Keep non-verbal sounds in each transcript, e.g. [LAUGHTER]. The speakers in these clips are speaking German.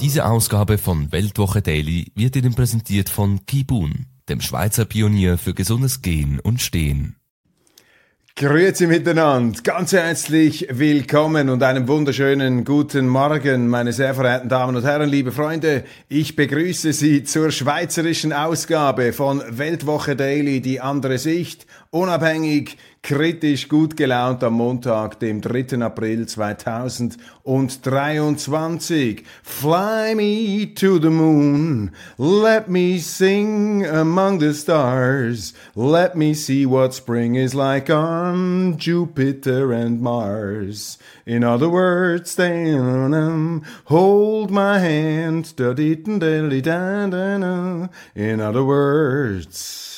Diese Ausgabe von Weltwoche Daily wird Ihnen präsentiert von Kibun dem Schweizer Pionier für gesundes Gehen und Stehen. Grüezi miteinander, ganz herzlich willkommen und einen wunderschönen guten Morgen, meine sehr verehrten Damen und Herren, liebe Freunde. Ich begrüße Sie zur schweizerischen Ausgabe von Weltwoche Daily, die andere Sicht, unabhängig, kritisch gut gelaunt am Montag, dem 3. April 2023. Fly me to the moon, let me sing among the stars, let me see what spring is like on Jupiter and Mars. In other words, hold my hand, in other words,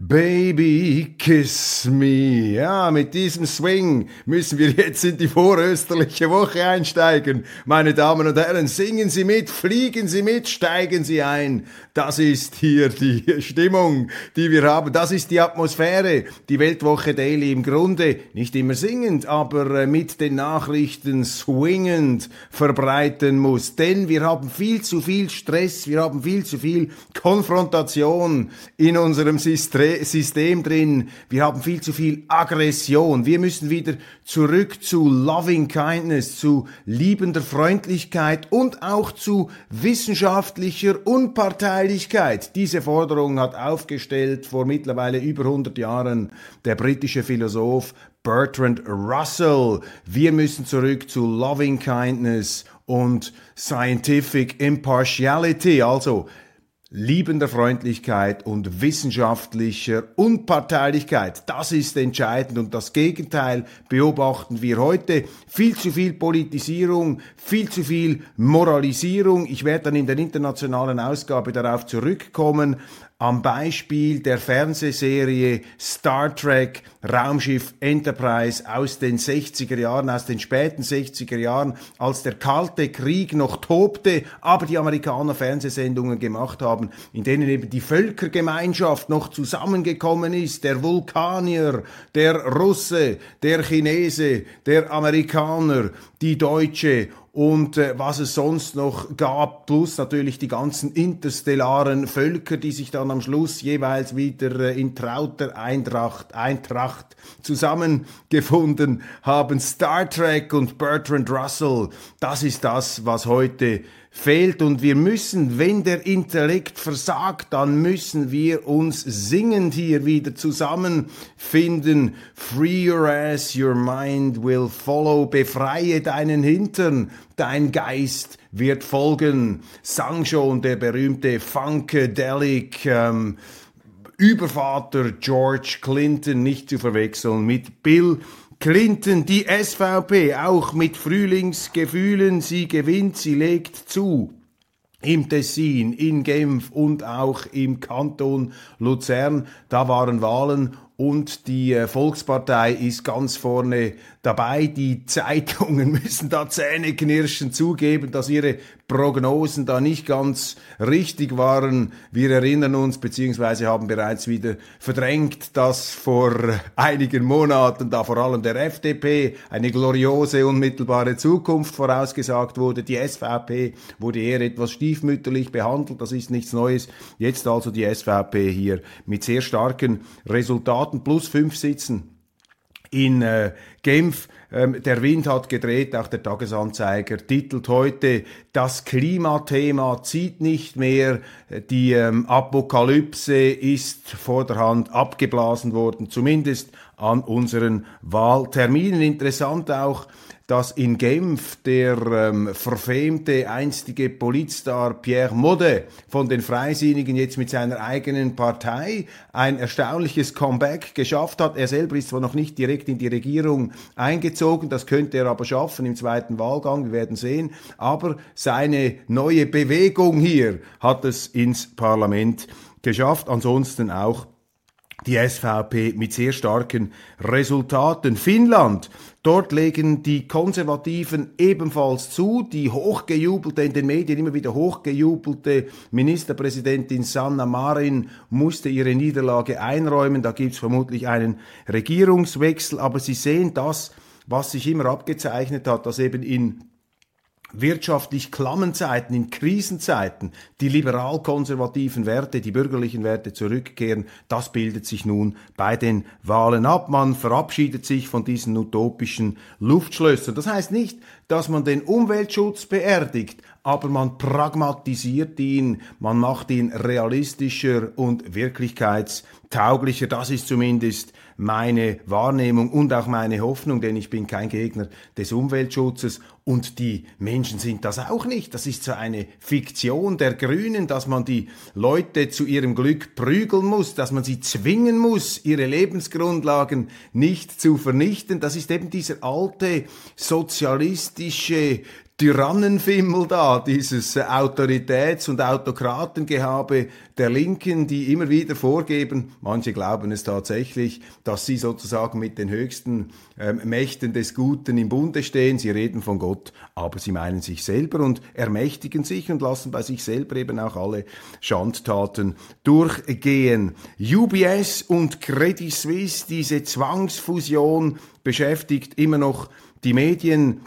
Baby, kiss me. Ja, mit diesem Swing müssen wir jetzt in die vorösterliche Woche einsteigen. Meine Damen und Herren, singen Sie mit, fliegen Sie mit, steigen Sie ein. Das ist hier die [LAUGHS] Stimmung, die wir haben. Das ist die Atmosphäre. Die Weltwoche Daily im Grunde nicht immer singend, aber äh, mit den Nachrichten swingend verbreiten muss. Denn wir haben viel zu viel Stress, wir haben viel zu viel Konfrontation in unserem System System drin. Wir haben viel zu viel Aggression. Wir müssen wieder zurück zu Loving Kindness, zu liebender Freundlichkeit und auch zu wissenschaftlicher Unparteilichkeit. Diese Forderung hat aufgestellt vor mittlerweile über 100 Jahren der britische Philosoph Bertrand Russell. Wir müssen zurück zu Loving Kindness und Scientific Impartiality, also liebender Freundlichkeit und wissenschaftlicher Unparteilichkeit. Das ist entscheidend und das Gegenteil beobachten wir heute. Viel zu viel Politisierung, viel zu viel Moralisierung. Ich werde dann in der internationalen Ausgabe darauf zurückkommen am Beispiel der Fernsehserie Star Trek Raumschiff Enterprise aus den 60er Jahren, aus den späten 60er Jahren, als der Kalte Krieg noch tobte, aber die Amerikaner Fernsehsendungen gemacht haben, in denen eben die Völkergemeinschaft noch zusammengekommen ist, der Vulkanier, der Russe, der Chinese, der Amerikaner, die Deutsche und äh, was es sonst noch gab, plus natürlich die ganzen interstellaren Völker, die sich dann am Schluss jeweils wieder äh, in trauter Eintracht, Eintracht zusammengefunden haben. Star Trek und Bertrand Russell, das ist das, was heute fehlt und wir müssen, wenn der Intellekt versagt, dann müssen wir uns singend hier wieder zusammenfinden. Free your ass, your mind will follow. Befreie deinen Hintern, dein Geist wird folgen. Sang schon der berühmte Funkadelic, ähm, Übervater George Clinton, nicht zu verwechseln mit Bill Clinton, die SVP, auch mit Frühlingsgefühlen, sie gewinnt, sie legt zu. Im Tessin, in Genf und auch im Kanton Luzern, da waren Wahlen und die äh, Volkspartei ist ganz vorne dabei. Die Zeitungen [LAUGHS] müssen da zähneknirschend zugeben, dass ihre Prognosen da nicht ganz richtig waren. Wir erinnern uns, beziehungsweise haben bereits wieder verdrängt, dass vor einigen Monaten da vor allem der FDP eine gloriose unmittelbare Zukunft vorausgesagt wurde. Die SVP wurde eher etwas stiefmütterlich behandelt. Das ist nichts Neues. Jetzt also die SVP hier mit sehr starken Resultaten plus fünf Sitzen in äh, Genf. Ähm, der Wind hat gedreht, auch der Tagesanzeiger titelt heute, das Klimathema zieht nicht mehr, die ähm, Apokalypse ist vor der Hand abgeblasen worden, zumindest an unseren Wahlterminen. Interessant auch, dass in Genf der ähm, verfemte einstige Politstar Pierre Mode von den Freisinnigen jetzt mit seiner eigenen Partei ein erstaunliches Comeback geschafft hat. Er selber ist zwar noch nicht direkt in die Regierung eingezogen, das könnte er aber schaffen im zweiten Wahlgang, wir werden sehen, aber seine neue Bewegung hier hat es ins Parlament geschafft, ansonsten auch die SVP mit sehr starken Resultaten. Finnland, dort legen die Konservativen ebenfalls zu. Die hochgejubelte, in den Medien immer wieder hochgejubelte Ministerpräsidentin Sanna Marin musste ihre Niederlage einräumen. Da gibt es vermutlich einen Regierungswechsel. Aber Sie sehen das, was sich immer abgezeichnet hat, dass eben in wirtschaftlich klammen Zeiten, in Krisenzeiten, die liberal-konservativen Werte, die bürgerlichen Werte zurückkehren, das bildet sich nun bei den Wahlen ab. Man verabschiedet sich von diesen utopischen Luftschlössern. Das heißt nicht, dass man den Umweltschutz beerdigt, aber man pragmatisiert ihn, man macht ihn realistischer und wirklichkeitstauglicher. Das ist zumindest meine Wahrnehmung und auch meine Hoffnung, denn ich bin kein Gegner des Umweltschutzes und die Menschen sind das auch nicht. Das ist so eine Fiktion der Grünen, dass man die Leute zu ihrem Glück prügeln muss, dass man sie zwingen muss, ihre Lebensgrundlagen nicht zu vernichten. Das ist eben dieser alte sozialistische Tyrannenfimmel da, dieses Autoritäts- und Autokratengehabe der Linken, die immer wieder vorgeben, manche glauben es tatsächlich, dass sie sozusagen mit den höchsten ähm, Mächten des Guten im Bunde stehen. Sie reden von Gott, aber sie meinen sich selber und ermächtigen sich und lassen bei sich selber eben auch alle Schandtaten durchgehen. UBS und Credit Suisse, diese Zwangsfusion beschäftigt immer noch die Medien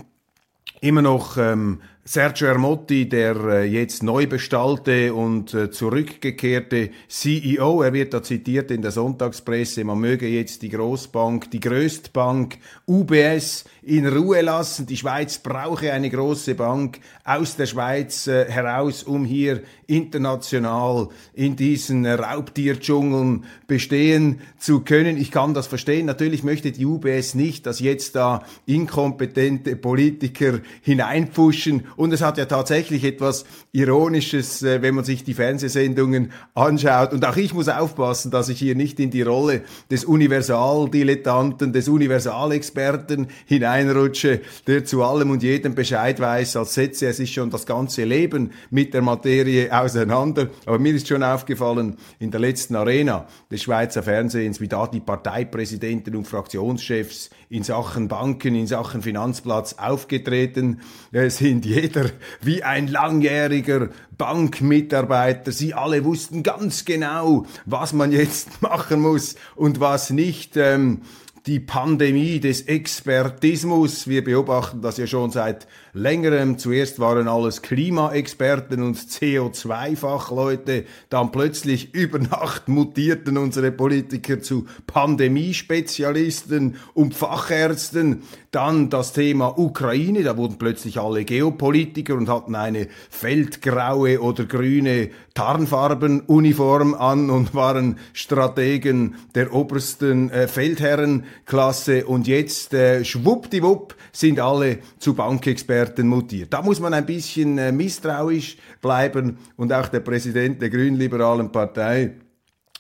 immer noch ähm, Sergio Ermotti, der äh, jetzt neu bestallte und äh, zurückgekehrte CEO, er wird da zitiert in der Sonntagspresse, man möge jetzt die Großbank, die Größtbank UBS in Ruhe lassen. Die Schweiz brauche eine große Bank aus der Schweiz äh, heraus, um hier international in diesen Raubtierdschungeln bestehen zu können. Ich kann das verstehen. Natürlich möchte die UBS nicht, dass jetzt da inkompetente Politiker hineinpfuschen. Und es hat ja tatsächlich etwas Ironisches, äh, wenn man sich die Fernsehsendungen anschaut. Und auch ich muss aufpassen, dass ich hier nicht in die Rolle des Universaldilettanten, des Universalexperten hinein reinrutsche, der zu allem und jedem Bescheid weiß, als setze er sich schon das ganze Leben mit der Materie auseinander. Aber mir ist schon aufgefallen, in der letzten Arena des Schweizer Fernsehens, wie da die Parteipräsidenten und Fraktionschefs in Sachen Banken, in Sachen Finanzplatz aufgetreten sind. Jeder wie ein langjähriger Bankmitarbeiter. Sie alle wussten ganz genau, was man jetzt [LAUGHS] machen muss und was nicht. Ähm, die Pandemie des Expertismus. Wir beobachten das ja schon seit längerem. Zuerst waren alles Klimaexperten und CO2-Fachleute, dann plötzlich über Nacht mutierten unsere Politiker zu Pandemiespezialisten und Fachärzten. Dann das Thema Ukraine, da wurden plötzlich alle Geopolitiker und hatten eine feldgraue oder grüne Tarnfarbenuniform an und waren Strategen der obersten äh, Feldherrenklasse und jetzt äh, schwuppdiwupp sind alle zu Bankexperten Experten mutiert. Da muss man ein bisschen äh, misstrauisch bleiben und auch der Präsident der Grünliberalen Partei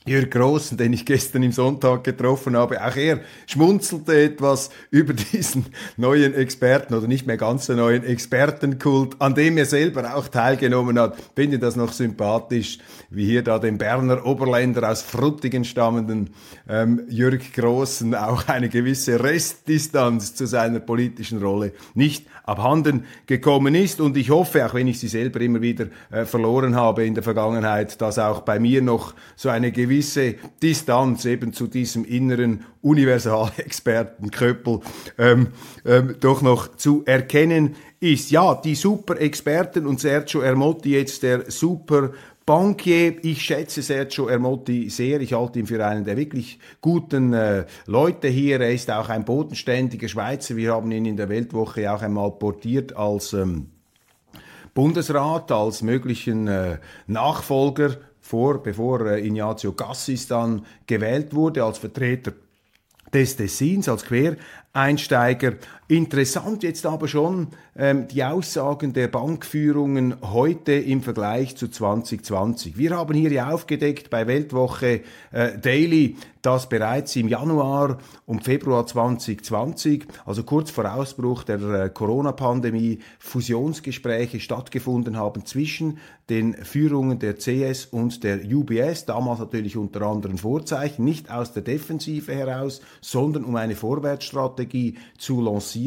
Jörg Grossen, den ich gestern im Sonntag getroffen habe, auch er schmunzelte etwas über diesen neuen Experten oder nicht mehr ganz so neuen Expertenkult, an dem er selber auch teilgenommen hat. Finde das noch sympathisch, wie hier da dem Berner Oberländer aus Fruttigen stammenden ähm, Jörg Grossen auch eine gewisse Restdistanz zu seiner politischen Rolle nicht abhanden gekommen ist. Und ich hoffe, auch wenn ich sie selber immer wieder äh, verloren habe in der Vergangenheit, dass auch bei mir noch so eine gewisse gewisse Distanz eben zu diesem inneren Universalexperten Köppel ähm, ähm, doch noch zu erkennen ist. Ja, die Super-Experten und Sergio Ermotti jetzt der Super Bankier, ich schätze Sergio Ermotti sehr. Ich halte ihn für einen der wirklich guten äh, Leute hier. Er ist auch ein bodenständiger Schweizer. Wir haben ihn in der Weltwoche auch einmal portiert als ähm, Bundesrat, als möglichen äh, Nachfolger vor, bevor äh, Ignazio Gassis dann gewählt wurde als Vertreter des Tessins, als Quereinsteiger. Interessant jetzt aber schon ähm, die Aussagen der Bankführungen heute im Vergleich zu 2020. Wir haben hier ja aufgedeckt bei Weltwoche äh, Daily, dass bereits im Januar und Februar 2020, also kurz vor Ausbruch der äh, Corona-Pandemie, Fusionsgespräche stattgefunden haben zwischen den Führungen der CS und der UBS, damals natürlich unter anderen Vorzeichen, nicht aus der Defensive heraus, sondern um eine Vorwärtsstrategie zu lancieren.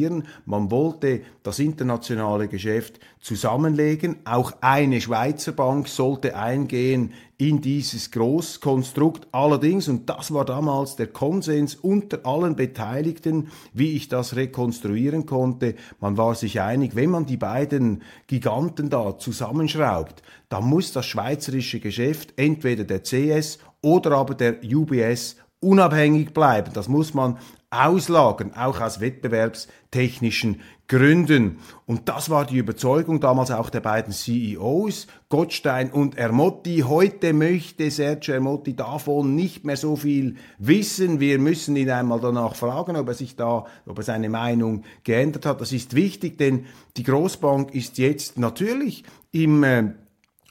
Man wollte das internationale Geschäft zusammenlegen. Auch eine Schweizer Bank sollte eingehen in dieses Großkonstrukt. Allerdings, und das war damals der Konsens unter allen Beteiligten, wie ich das rekonstruieren konnte, man war sich einig, wenn man die beiden Giganten da zusammenschraubt, dann muss das schweizerische Geschäft entweder der CS oder aber der UBS unabhängig bleiben. Das muss man auslagern, auch aus wettbewerbstechnischen Gründen. Und das war die Überzeugung damals auch der beiden CEOs, Gottstein und Ermotti. Heute möchte Sergio Ermotti davon nicht mehr so viel wissen. Wir müssen ihn einmal danach fragen, ob er sich da, ob er seine Meinung geändert hat. Das ist wichtig, denn die Großbank ist jetzt natürlich im äh,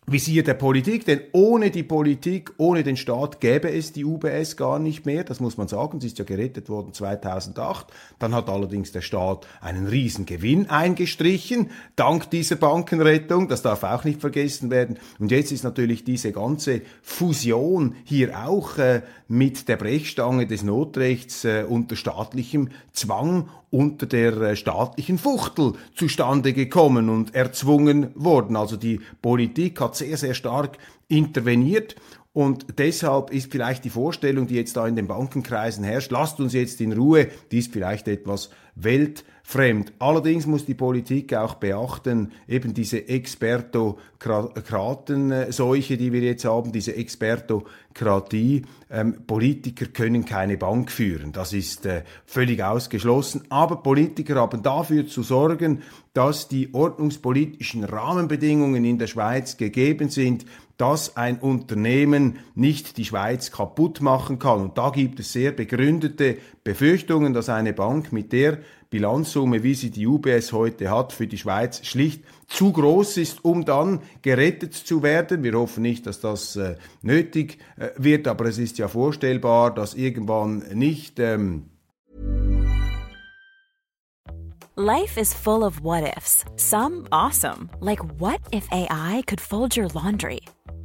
Visier der Politik, denn ohne die Politik, ohne den Staat gäbe es die UBS gar nicht mehr, das muss man sagen, sie ist ja gerettet worden 2008, dann hat allerdings der Staat einen riesen Gewinn eingestrichen, dank dieser Bankenrettung, das darf auch nicht vergessen werden. Und jetzt ist natürlich diese ganze Fusion hier auch äh, mit der Brechstange des Notrechts äh, unter staatlichem Zwang unter der äh, staatlichen Fuchtel zustande gekommen und erzwungen worden. Also die Politik hat sehr, sehr stark interveniert und deshalb ist vielleicht die Vorstellung, die jetzt da in den Bankenkreisen herrscht, lasst uns jetzt in Ruhe, die ist vielleicht etwas weltfremd. Allerdings muss die Politik auch beachten, eben diese Expertokratenseuche, die wir jetzt haben, diese Expertokratie. Ähm, Politiker können keine Bank führen. Das ist äh, völlig ausgeschlossen. Aber Politiker haben dafür zu sorgen, dass die ordnungspolitischen Rahmenbedingungen in der Schweiz gegeben sind, dass ein Unternehmen nicht die Schweiz kaputt machen kann. Und da gibt es sehr begründete Befürchtungen, dass eine Bank mit der Bilanzsumme, wie sie die UBS heute hat, für die Schweiz schlicht zu groß ist, um dann gerettet zu werden. Wir hoffen nicht, dass das äh, nötig äh, wird, aber es ist ja vorstellbar, dass irgendwann nicht. Ähm Life is full of what ifs. Some awesome, like what if AI could fold your laundry?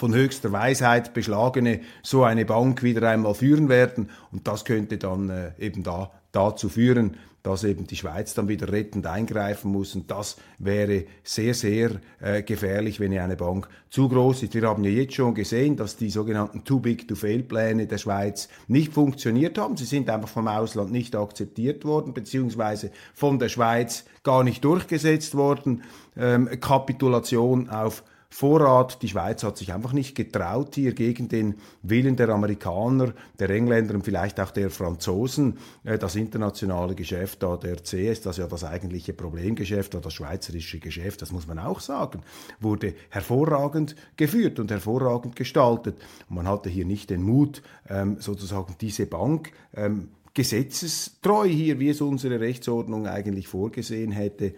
Von höchster Weisheit beschlagene so eine Bank wieder einmal führen werden. Und das könnte dann äh, eben da, dazu führen, dass eben die Schweiz dann wieder rettend eingreifen muss. Und das wäre sehr, sehr äh, gefährlich, wenn eine Bank zu groß ist. Wir haben ja jetzt schon gesehen, dass die sogenannten Too-Big-to-Fail-Pläne der Schweiz nicht funktioniert haben. Sie sind einfach vom Ausland nicht akzeptiert worden, beziehungsweise von der Schweiz gar nicht durchgesetzt worden. Ähm, Kapitulation auf Vorrat. Die Schweiz hat sich einfach nicht getraut, hier gegen den Willen der Amerikaner, der Engländer und vielleicht auch der Franzosen äh, das internationale Geschäft da der CS, das ja das eigentliche Problemgeschäft das schweizerische Geschäft, das muss man auch sagen, wurde hervorragend geführt und hervorragend gestaltet. Und man hatte hier nicht den Mut, ähm, sozusagen diese Bank ähm, gesetzestreu hier, wie es unsere Rechtsordnung eigentlich vorgesehen hätte,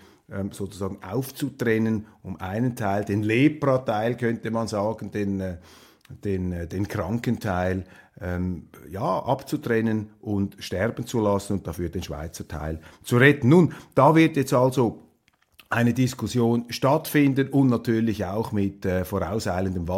sozusagen aufzutrennen, um einen Teil, den Lepra-Teil könnte man sagen, den, äh, den, äh, den kranken Teil, ähm, ja, abzutrennen und sterben zu lassen und dafür den Schweizer Teil zu retten. Nun, da wird jetzt also eine Diskussion stattfinden und natürlich auch mit äh, vorauseilendem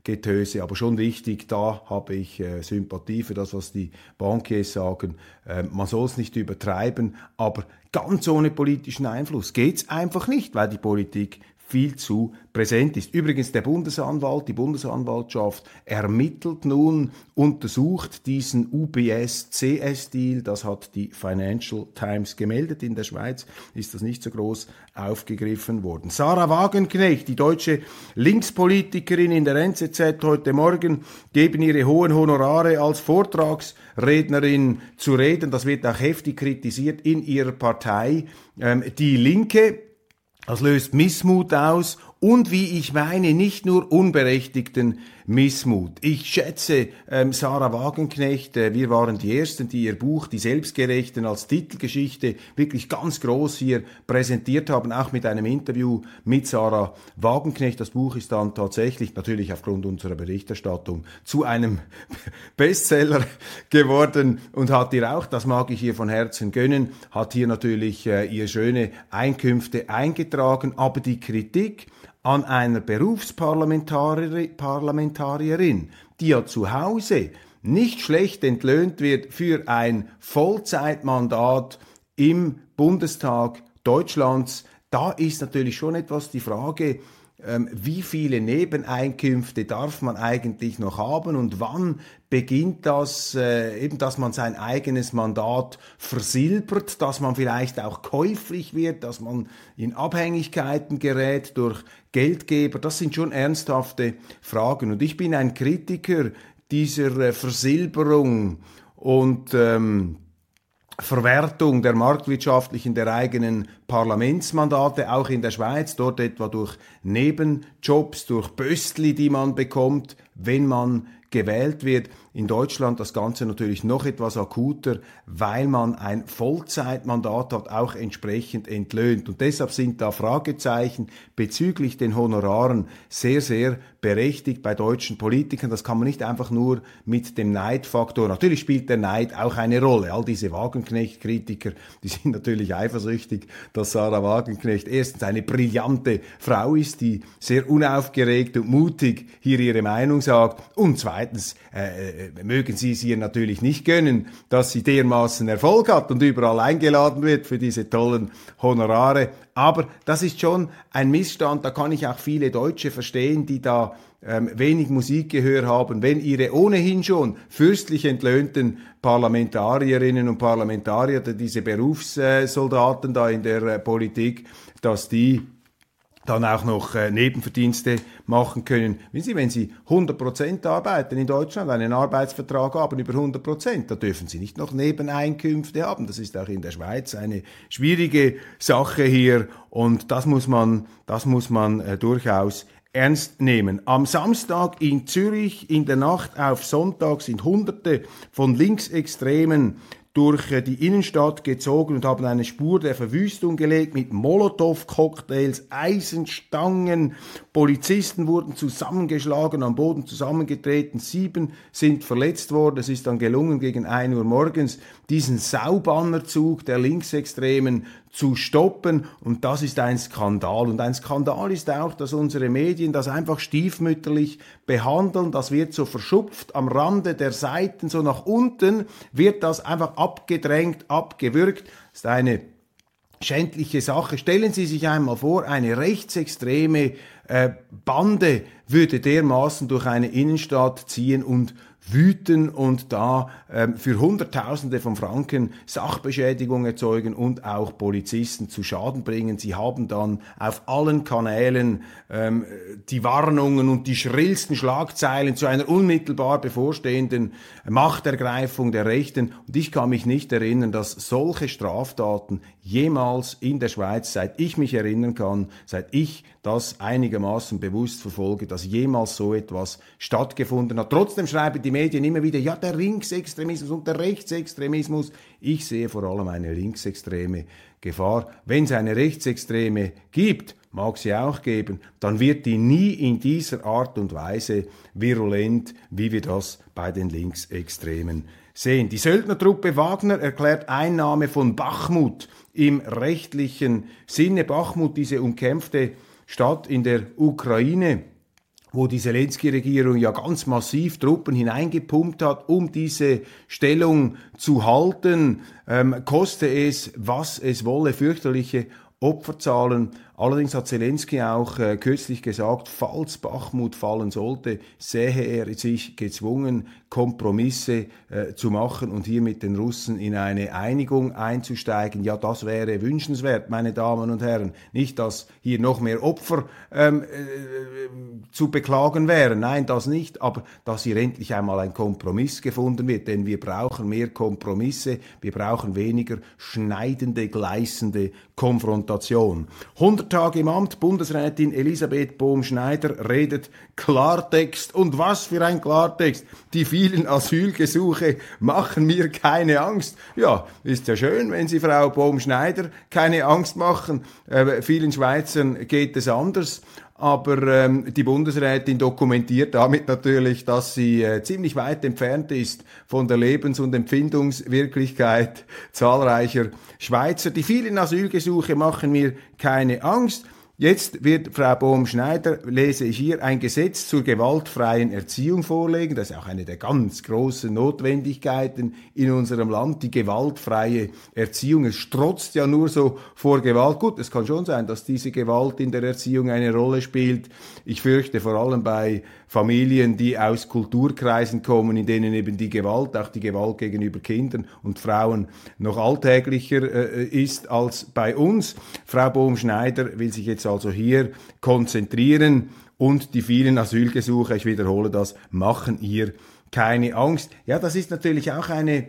Wahlkampfgetöse. Aber schon wichtig, da habe ich äh, Sympathie für das, was die Bankiers sagen. Äh, man soll es nicht übertreiben, aber ganz ohne politischen Einfluss geht's einfach nicht, weil die Politik viel zu präsent ist. Übrigens der Bundesanwalt, die Bundesanwaltschaft ermittelt nun, untersucht diesen UBS-CS-Deal. Das hat die Financial Times gemeldet. In der Schweiz ist das nicht so groß aufgegriffen worden. Sarah Wagenknecht, die deutsche Linkspolitikerin in der NZZ heute Morgen, geben ihre hohen Honorare als Vortragsrednerin zu reden. Das wird auch heftig kritisiert in ihrer Partei. Ähm, die Linke das löst Missmut aus und wie ich meine, nicht nur unberechtigten Missmut. Ich schätze ähm, Sarah Wagenknecht, äh, wir waren die Ersten, die ihr Buch Die Selbstgerechten als Titelgeschichte wirklich ganz groß hier präsentiert haben, auch mit einem Interview mit Sarah Wagenknecht. Das Buch ist dann tatsächlich, natürlich aufgrund unserer Berichterstattung, zu einem [LAUGHS] Bestseller geworden und hat ihr auch, das mag ich ihr von Herzen gönnen, hat hier natürlich äh, ihr schöne Einkünfte eingetragen, aber die Kritik, an einer Berufsparlamentarierin, die ja zu Hause nicht schlecht entlöhnt wird für ein Vollzeitmandat im Bundestag Deutschlands, da ist natürlich schon etwas die Frage, wie viele Nebeneinkünfte darf man eigentlich noch haben und wann beginnt das äh, eben, dass man sein eigenes Mandat versilbert, dass man vielleicht auch käuflich wird, dass man in Abhängigkeiten gerät durch Geldgeber. Das sind schon ernsthafte Fragen. Und ich bin ein Kritiker dieser äh, Versilberung und ähm, Verwertung der marktwirtschaftlichen, der eigenen Parlamentsmandate, auch in der Schweiz, dort etwa durch Nebenjobs, durch Böstli, die man bekommt, wenn man gewählt wird. In Deutschland das Ganze natürlich noch etwas akuter, weil man ein Vollzeitmandat hat, auch entsprechend entlöhnt. Und deshalb sind da Fragezeichen bezüglich den Honoraren sehr, sehr berechtigt bei deutschen Politikern. Das kann man nicht einfach nur mit dem Neidfaktor. Natürlich spielt der Neid auch eine Rolle. All diese Wagenknecht-Kritiker, die sind natürlich eifersüchtig, dass Sarah Wagenknecht erstens eine brillante Frau ist, die sehr unaufgeregt und mutig hier ihre Meinung sagt und zweitens äh, äh, mögen Sie es ihr natürlich nicht gönnen, dass sie dermaßen Erfolg hat und überall eingeladen wird für diese tollen Honorare. Aber das ist schon ein Missstand, da kann ich auch viele Deutsche verstehen, die da ähm, wenig Musikgehör haben, wenn ihre ohnehin schon fürstlich entlöhnten Parlamentarierinnen und Parlamentarier, diese Berufssoldaten da in der äh, Politik, dass die dann auch noch äh, Nebenverdienste machen können. Wissen Sie, wenn Sie 100% arbeiten in Deutschland, einen Arbeitsvertrag haben über 100%, da dürfen Sie nicht noch Nebeneinkünfte haben. Das ist auch in der Schweiz eine schwierige Sache hier und das muss man, das muss man äh, durchaus ernst nehmen. Am Samstag in Zürich in der Nacht auf Sonntag sind Hunderte von Linksextremen durch die Innenstadt gezogen und haben eine Spur der Verwüstung gelegt mit Molotow-Cocktails, Eisenstangen. Polizisten wurden zusammengeschlagen, am Boden zusammengetreten. Sieben sind verletzt worden. Es ist dann gelungen, gegen ein Uhr morgens diesen Saubannerzug der Linksextremen zu stoppen. Und das ist ein Skandal. Und ein Skandal ist auch, dass unsere Medien das einfach stiefmütterlich behandeln. Das wird so verschupft am Rande der Seiten, so nach unten wird das einfach abgedrängt, abgewürgt. Das ist eine schändliche Sache. Stellen Sie sich einmal vor, eine rechtsextreme äh, Bande würde dermaßen durch eine Innenstadt ziehen und wüten und da ähm, für Hunderttausende von Franken Sachbeschädigung erzeugen und auch Polizisten zu Schaden bringen. Sie haben dann auf allen Kanälen ähm, die Warnungen und die schrillsten Schlagzeilen zu einer unmittelbar bevorstehenden Machtergreifung der Rechten. Und ich kann mich nicht erinnern, dass solche Straftaten jemals in der Schweiz, seit ich mich erinnern kann, seit ich das einigermaßen bewusst verfolge, dass jemals so etwas stattgefunden hat. Trotzdem schreiben die Medien immer wieder, ja, der Linksextremismus und der Rechtsextremismus. Ich sehe vor allem eine linksextreme Gefahr. Wenn es eine Rechtsextreme gibt, mag sie auch geben, dann wird die nie in dieser Art und Weise virulent, wie wir das bei den Linksextremen sehen. Die Söldnertruppe Wagner erklärt Einnahme von Bachmut im rechtlichen Sinne. Bachmut, diese umkämpfte Stadt in der Ukraine, wo die Zelensky-Regierung ja ganz massiv Truppen hineingepumpt hat, um diese Stellung zu halten, ähm, koste es, was es wolle, fürchterliche Opferzahlen. Allerdings hat Zelensky auch äh, kürzlich gesagt, falls Bachmut fallen sollte, sähe er sich gezwungen, Kompromisse äh, zu machen und hier mit den Russen in eine Einigung einzusteigen. Ja, das wäre wünschenswert, meine Damen und Herren. Nicht, dass hier noch mehr Opfer ähm, äh, zu beklagen wären. Nein, das nicht. Aber dass hier endlich einmal ein Kompromiss gefunden wird. Denn wir brauchen mehr Kompromisse. Wir brauchen weniger schneidende, gleißende Konfrontation. 100 Tage im Amt, Bundesrätin Elisabeth Bohm-Schneider redet Klartext. Und was für ein Klartext. Die vielen Asylgesuche machen mir keine Angst. Ja, ist ja schön, wenn Sie Frau Bohm-Schneider keine Angst machen. Äh, vielen Schweizern geht es anders. Aber ähm, die Bundesrätin dokumentiert damit natürlich, dass sie äh, ziemlich weit entfernt ist von der Lebens- und Empfindungswirklichkeit zahlreicher Schweizer. Die vielen Asylgesuche machen mir keine Angst. Jetzt wird Frau Bohm-Schneider, lese ich hier, ein Gesetz zur gewaltfreien Erziehung vorlegen. Das ist auch eine der ganz großen Notwendigkeiten in unserem Land, die gewaltfreie Erziehung. Es strotzt ja nur so vor Gewalt. Gut, es kann schon sein, dass diese Gewalt in der Erziehung eine Rolle spielt. Ich fürchte vor allem bei Familien, die aus Kulturkreisen kommen, in denen eben die Gewalt, auch die Gewalt gegenüber Kindern und Frauen noch alltäglicher äh, ist als bei uns. Frau Bohm-Schneider will sich jetzt also hier konzentrieren und die vielen Asylgesuche, ich wiederhole das, machen ihr keine Angst. Ja, das ist natürlich auch eine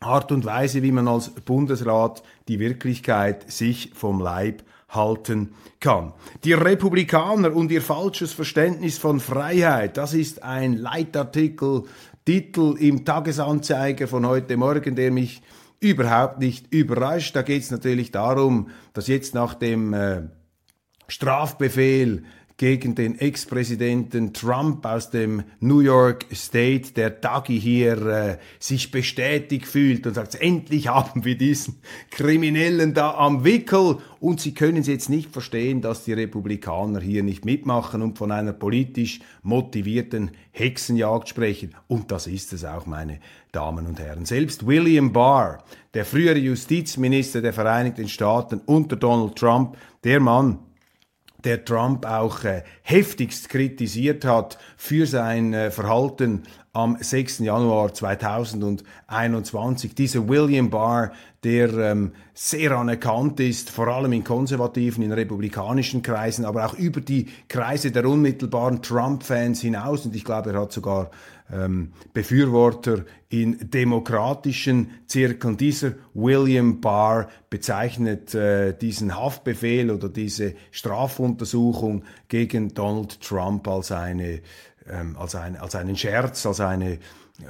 Art und Weise, wie man als Bundesrat die Wirklichkeit sich vom Leib halten kann. Die Republikaner und ihr falsches Verständnis von Freiheit, das ist ein Leitartikel, Titel im Tagesanzeiger von heute Morgen, der mich überhaupt nicht überrascht. Da geht es natürlich darum, dass jetzt nach dem äh, Strafbefehl gegen den Ex-Präsidenten Trump aus dem New York State, der Dagi hier äh, sich bestätigt fühlt und sagt, endlich haben wir diesen Kriminellen da am Wickel und sie können es jetzt nicht verstehen, dass die Republikaner hier nicht mitmachen und von einer politisch motivierten Hexenjagd sprechen. Und das ist es auch, meine Damen und Herren. Selbst William Barr, der frühere Justizminister der Vereinigten Staaten unter Donald Trump, der Mann, der Trump auch äh, heftigst kritisiert hat für sein äh, Verhalten am 6. Januar 2021. Dieser William Barr, der ähm, sehr anerkannt ist, vor allem in konservativen, in republikanischen Kreisen, aber auch über die Kreise der unmittelbaren Trump-Fans hinaus. Und ich glaube, er hat sogar ähm, Befürworter in demokratischen Zirkeln. Dieser William Barr bezeichnet äh, diesen Haftbefehl oder diese Strafuntersuchung gegen Donald Trump als, eine, ähm, als, ein, als einen Scherz, als eine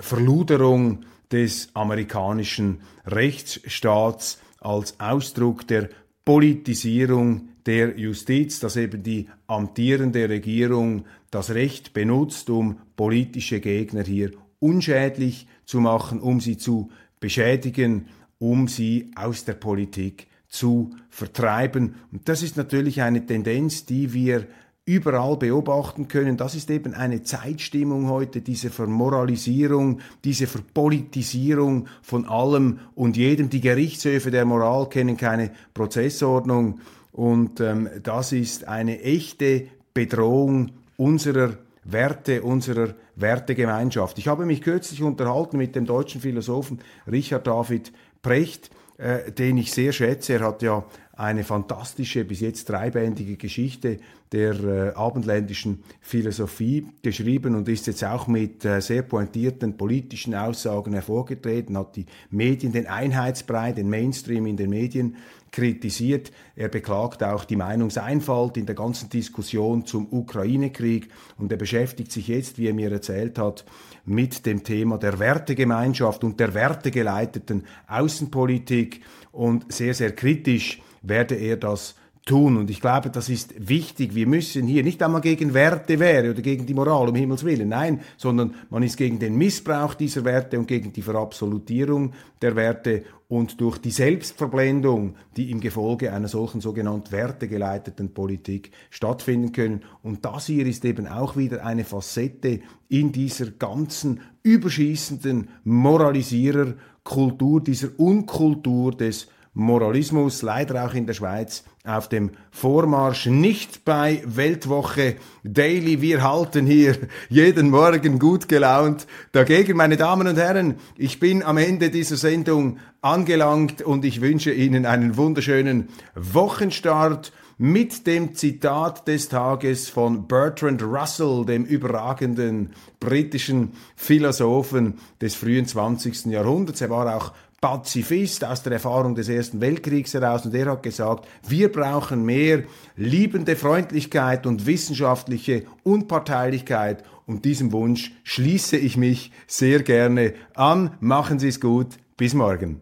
Verluderung des amerikanischen Rechtsstaats, als Ausdruck der Politisierung der Justiz, dass eben die amtierende Regierung das Recht benutzt, um politische Gegner hier unschädlich zu machen, um sie zu beschädigen, um sie aus der Politik zu vertreiben. Und das ist natürlich eine Tendenz, die wir überall beobachten können. Das ist eben eine Zeitstimmung heute, diese Vermoralisierung, diese Verpolitisierung von allem und jedem. Die Gerichtshöfe der Moral kennen keine Prozessordnung und ähm, das ist eine echte Bedrohung unserer Werte, unserer Wertegemeinschaft. Ich habe mich kürzlich unterhalten mit dem deutschen Philosophen Richard David Precht, äh, den ich sehr schätze. Er hat ja eine fantastische, bis jetzt dreibändige Geschichte der äh, abendländischen Philosophie geschrieben und ist jetzt auch mit äh, sehr pointierten politischen Aussagen hervorgetreten, hat die Medien, den Einheitsbrei, den Mainstream in den Medien kritisiert. Er beklagt auch die Meinungseinfalt in der ganzen Diskussion zum Ukraine-Krieg und er beschäftigt sich jetzt, wie er mir erzählt hat, mit dem Thema der Wertegemeinschaft und der wertegeleiteten Außenpolitik und sehr, sehr kritisch werde er das tun. Und ich glaube, das ist wichtig. Wir müssen hier nicht einmal gegen Werte wäre oder gegen die Moral, um Himmels Willen. Nein, sondern man ist gegen den Missbrauch dieser Werte und gegen die Verabsolutierung der Werte und durch die Selbstverblendung, die im Gefolge einer solchen sogenannten wertegeleiteten Politik stattfinden können. Und das hier ist eben auch wieder eine Facette in dieser ganzen überschießenden Moralisiererkultur, dieser Unkultur des Moralismus, leider auch in der Schweiz, auf dem Vormarsch, nicht bei Weltwoche Daily. Wir halten hier jeden Morgen gut gelaunt dagegen. Meine Damen und Herren, ich bin am Ende dieser Sendung angelangt und ich wünsche Ihnen einen wunderschönen Wochenstart mit dem Zitat des Tages von Bertrand Russell, dem überragenden britischen Philosophen des frühen 20. Jahrhunderts. Er war auch Pazifist aus der Erfahrung des Ersten Weltkriegs heraus und er hat gesagt, wir brauchen mehr liebende Freundlichkeit und wissenschaftliche Unparteilichkeit und diesem Wunsch schließe ich mich sehr gerne an. Machen Sie es gut. Bis morgen.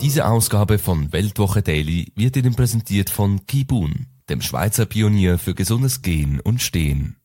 Diese Ausgabe von Weltwoche Daily wird Ihnen präsentiert von Kibun, dem Schweizer Pionier für gesundes Gehen und Stehen.